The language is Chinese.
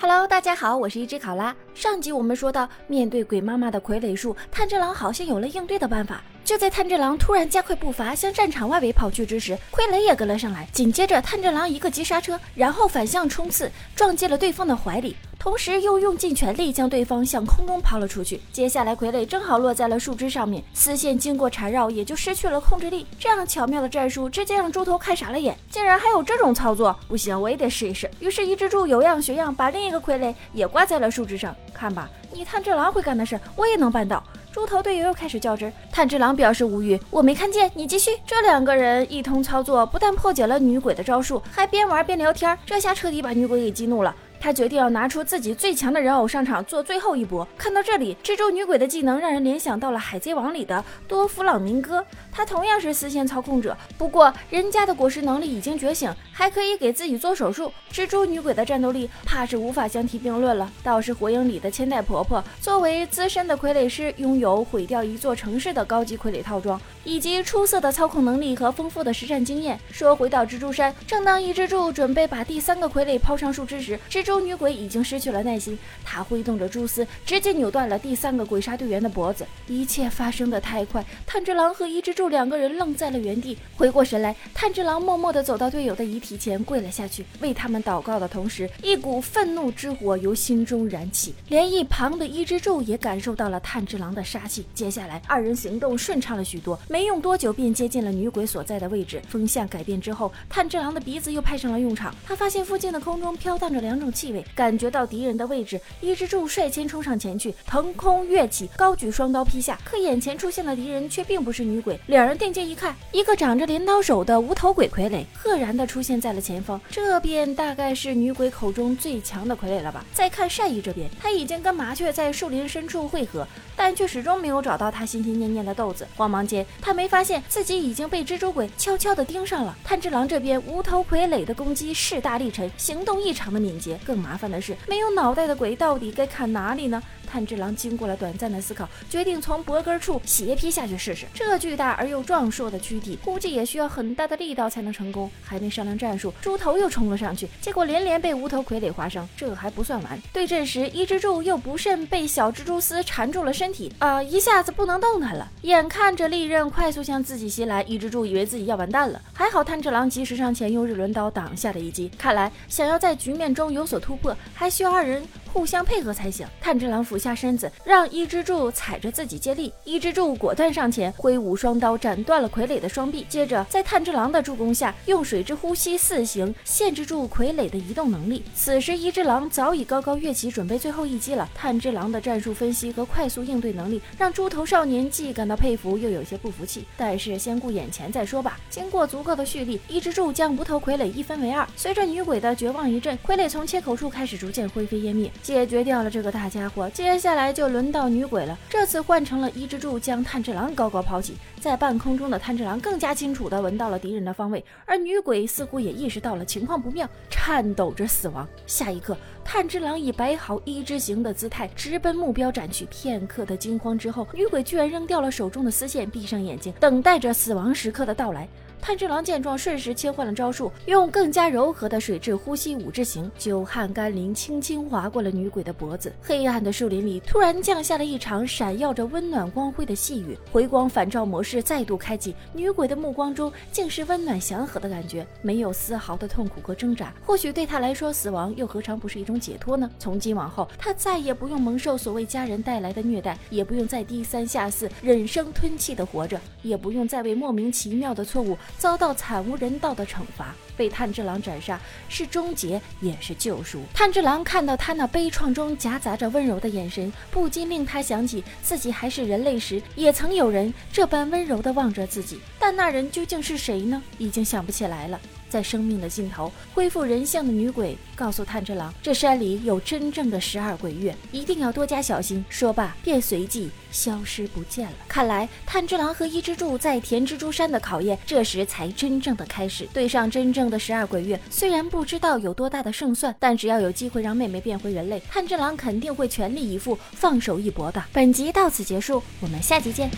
Hello，大家好，我是一只考拉。上集我们说到，面对鬼妈妈的傀儡术，炭治郎好像有了应对的办法。就在炭治郎突然加快步伐向战场外围跑去之时，傀儡也跟了上来。紧接着，炭治郎一个急刹车，然后反向冲刺，撞进了对方的怀里。同时又用尽全力将对方向空中抛了出去。接下来傀儡正好落在了树枝上面，丝线经过缠绕也就失去了控制力。这样巧妙的战术直接让猪头看傻了眼，竟然还有这种操作！不行，我也得试一试。于是，一只猪有样学样，把另一个傀儡也挂在了树枝上。看吧，你炭治郎会干的事，我也能办到。猪头队友又开始较真，炭治郎表示无语，我没看见，你继续。这两个人一通操作，不但破解了女鬼的招数，还边玩边聊天，这下彻底把女鬼给激怒了。他决定要拿出自己最强的人偶上场做最后一搏。看到这里，蜘蛛女鬼的技能让人联想到了《海贼王》里的多弗朗明哥，他同样是丝线操控者，不过人家的果实能力已经觉醒，还可以给自己做手术。蜘蛛女鬼的战斗力怕是无法相提并论了。倒是火影里的千代婆婆，作为资深的傀儡师，拥有毁掉一座城市的高级傀儡套装，以及出色的操控能力和丰富的实战经验。说回到蜘蛛山，正当一蜘蛛准备把第三个傀儡抛上树枝时，蜘蛛蛛女鬼已经失去了耐心，她挥动着蛛丝，直接扭断了第三个鬼杀队员的脖子。一切发生的太快，炭治郎和伊之助两个人愣在了原地。回过神来，炭治郎默默地走到队友的遗体前，跪了下去，为他们祷告的同时，一股愤怒之火由心中燃起。连一旁的伊之助也感受到了炭治郎的杀气。接下来，二人行动顺畅了许多，没用多久便接近了女鬼所在的位置。风向改变之后，炭治郎的鼻子又派上了用场。他发现附近的空中飘荡着两种气味。感觉到敌人的位置，伊之助率先冲上前去，腾空跃起，高举双刀劈下。可眼前出现的敌人却并不是女鬼，两人定睛一看，一个长着镰刀手的无头鬼傀儡赫然的出现在了前方，这便大概是女鬼口中最强的傀儡了吧？再看善意这边，他已经跟麻雀在树林深处汇合，但却始终没有找到他心心念念的豆子。慌忙间，他没发现自己已经被蜘蛛鬼悄悄的盯上了。炭治郎这边无头傀儡的攻击势大力沉，行动异常的敏捷，更麻烦。的是没有脑袋的鬼到底该砍哪里呢？炭治郎经过了短暂的思考，决定从脖根处斜劈下去试试。这巨大而又壮硕的躯体，估计也需要很大的力道才能成功。还没商量战术，猪头又冲了上去，结果连连被无头傀儡划伤。这还不算完，对阵时伊之助又不慎被小蜘蛛丝缠住了身体，啊，一下子不能动弹了。眼看着利刃快速向自己袭来，伊之助以为自己要完蛋了，还好炭治郎及时上前用日轮刀挡下了一击。看来想要在局面中有所突破，还需要二人互相配合才行。炭治郎俯下身子，让伊之助踩着自己接力。伊之助果断上前，挥舞双刀斩断了傀儡的双臂。接着，在炭治郎的助攻下，用水之呼吸四行限制住傀儡的移动能力。此时，伊之郎早已高高跃起，准备最后一击了。炭治郎的战术分析和快速应对能力，让猪头少年既感到佩服，又有些不服气。但是，先顾眼前再说吧。经过足够的蓄力，伊之助将无头傀儡一分为二。随着女鬼的绝望一阵，傀儡从切口处开始逐渐灰飞烟灭。解决掉了这个大家伙，接下来就轮到女鬼了。这次换成了伊之助将炭治郎高高抛起，在半空中的炭治郎更加清楚地闻到了敌人的方位，而女鬼似乎也意识到了情况不妙，颤抖着死亡。下一刻，炭治郎以摆好一之形的姿态直奔目标斩去。片刻的惊慌之后，女鬼居然扔掉了手中的丝线，闭上眼睛，等待着死亡时刻的到来。炭治郎见状，瞬时切换了招数，用更加柔和的水质呼吸五之形，久旱甘霖轻轻划过了女鬼的脖子。黑暗的树林里突然降下了一场闪耀着温暖光辉的细雨，回光返照模式再度开启，女鬼的目光中竟是温暖祥和的感觉，没有丝毫的痛苦和挣扎。或许对她来说，死亡又何尝不是一种解脱呢？从今往后，她再也不用蒙受所谓家人带来的虐待，也不用再低三下四、忍声吞气的活着，也不用再为莫名其妙的错误。遭到惨无人道的惩罚，被炭治郎斩杀是终结，也是救赎。炭治郎看到他那悲怆中夹杂着温柔的眼神，不禁令他想起自己还是人类时，也曾有人这般温柔地望着自己。但那人究竟是谁呢？已经想不起来了。在生命的尽头恢复人相的女鬼告诉炭治郎，这山里有真正的十二鬼月，一定要多加小心。说罢，便随即消失不见了。看来炭治郎和伊之助在田蜘蛛山的考验，这时才真正的开始。对上真正的十二鬼月，虽然不知道有多大的胜算，但只要有机会让妹妹变回人类，炭治郎肯定会全力以赴，放手一搏的。本集到此结束，我们下集见。